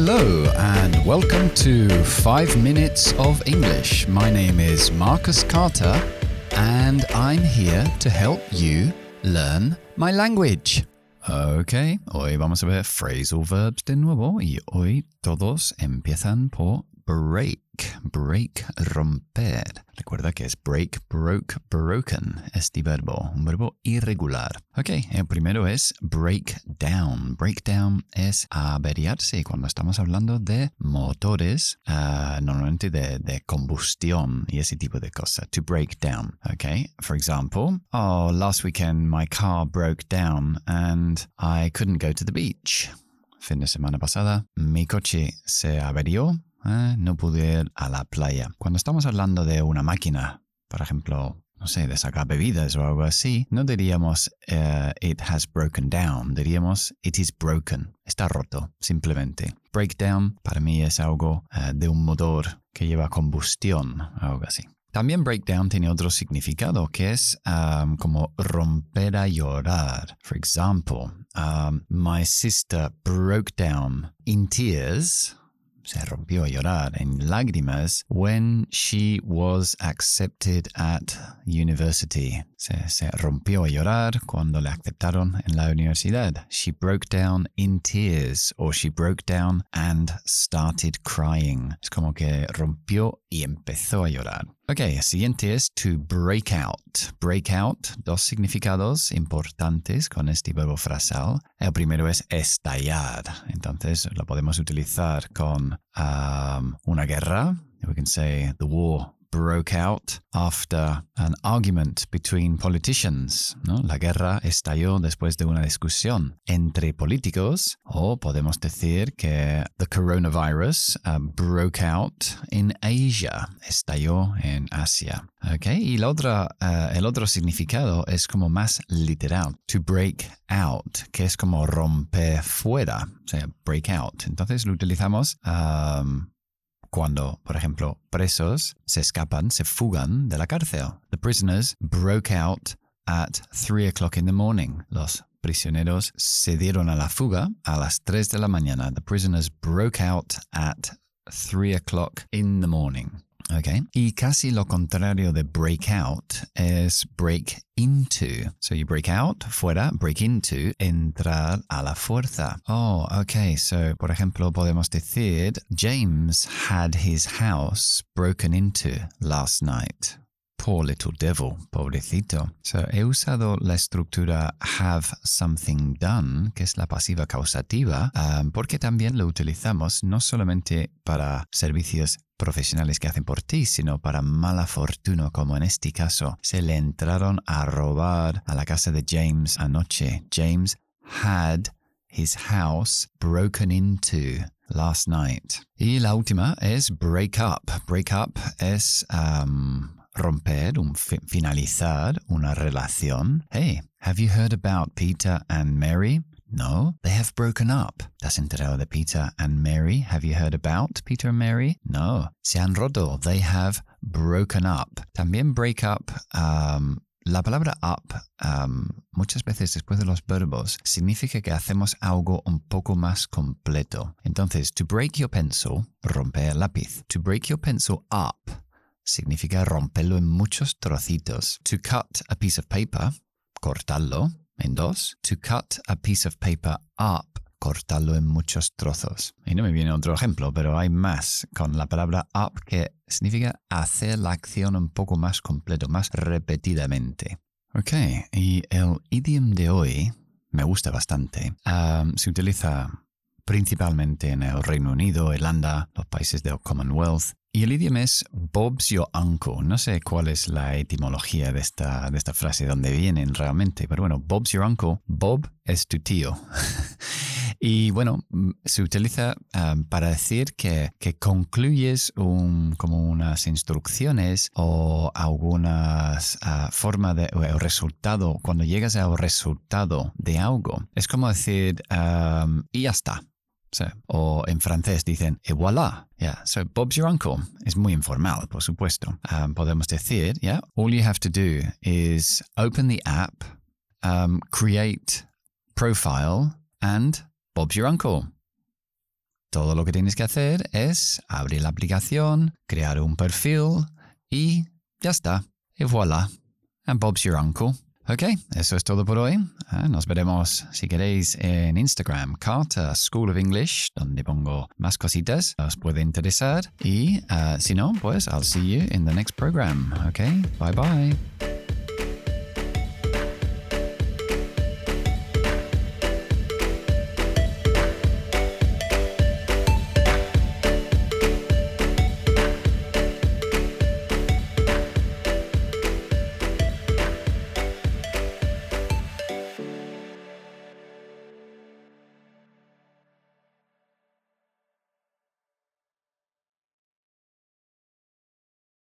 Hello, and welcome to 5 Minutes of English. My name is Marcus Carter, and I'm here to help you learn my language. Ok, hoy vamos a ver phrasal verbs de nuevo y hoy todos empiezan por break, break, romper. Recuerda que es break, broke, broken, este verbo, un verbo irregular. Ok, el primero es break down. Breakdown es averiarse cuando estamos hablando de motores, uh, normalmente de, de combustión y ese tipo de cosas. To break down. Ok, for example, oh, last weekend my car broke down and I couldn't go to the beach. Fin de semana pasada, mi coche se averió eh, no pude ir a la playa. Cuando estamos hablando de una máquina, por ejemplo, no sé, de sacar bebidas o algo así, no diríamos uh, it has broken down, diríamos it is broken, está roto, simplemente. Breakdown para mí es algo uh, de un motor que lleva combustión, algo así. También breakdown tiene otro significado que es um, como romper a llorar. For example, my sister broke down in tears se rompió a llorar en lágrimas when she was accepted at university. Se, se rompió a llorar cuando le aceptaron en la universidad. She broke down in tears or she broke down and started crying. Es como que rompió y empezó a llorar. Ok, siguiente es to break out. Break out, dos significados importantes con este verbo frasal. El primero es estallar. Entonces lo podemos utilizar con um, una guerra. We can say the war broke out after an argument between politicians. ¿no? La guerra estalló después de una discusión entre políticos, o podemos decir que the coronavirus uh, broke out in Asia, estalló en Asia. Okay? Y la otra, uh, el otro significado es como más literal, to break out, que es como romper fuera, o sea, break out. Entonces lo utilizamos um, cuando, por ejemplo, presos se escapan, se fugan de la cárcel. The prisoners broke out at 3 o'clock in the morning. Los prisioneros se dieron a la fuga a las 3 de la mañana. The prisoners broke out at 3 o'clock in the morning. Okay. Y casi lo contrario de break out es break into. So you break out, fuera, break into, entrar a la fuerza. Oh, okay. So, por ejemplo, podemos decir, James had his house broken into last night. Poor little devil, pobrecito. So, he usado la estructura have something done, que es la pasiva causativa, um, porque también lo utilizamos no solamente para servicios profesionales que hacen por ti, sino para mala fortuna, como en este caso. Se le entraron a robar a la casa de James anoche. James had his house broken into last night. Y la última es break up. Break up es um, romper, finalizar una relación. Hey, have you heard about Peter and Mary? No, they have broken up. ¿Te has enterado de Peter and Mary? Have you heard about Peter and Mary? No, se han roto. They have broken up. También break up. Um, la palabra up, um, muchas veces después de los verbos, significa que hacemos algo un poco más completo. Entonces, to break your pencil, romper lápiz. To break your pencil up significa romperlo en muchos trocitos. To cut a piece of paper, cortarlo en dos. To cut a piece of paper up, cortarlo en muchos trozos. Y no me viene otro ejemplo, pero hay más con la palabra up que significa hacer la acción un poco más completo, más repetidamente. Ok, y el idiom de hoy me gusta bastante. Um, se utiliza principalmente en el Reino Unido, Irlanda, los países del Commonwealth. Y el idioma es Bob's your uncle. No sé cuál es la etimología de esta, de esta frase, de dónde vienen realmente, pero bueno, Bob's your uncle. Bob es tu tío. y bueno, se utiliza um, para decir que, que concluyes un, como unas instrucciones o algunas uh, forma de o resultado, cuando llegas al resultado de algo. Es como decir, um, y ya está. So, o en francés dicen, et voilà. Yeah, so Bob's your uncle es muy informal, por supuesto. Um, podemos decir, yeah, all you have to do is open the app, um, create profile, and Bob's your uncle. Todo lo que tienes que hacer es abrir la aplicación, crear un perfil y ya está. Y voilà. And Bob's your uncle. Ok, eso es todo por hoy. Ah, nos veremos, si queréis, en Instagram, Carter School of English, donde pongo más cositas. Os puede interesar. Y uh, si no, pues I'll see you in the next program. Ok, bye bye.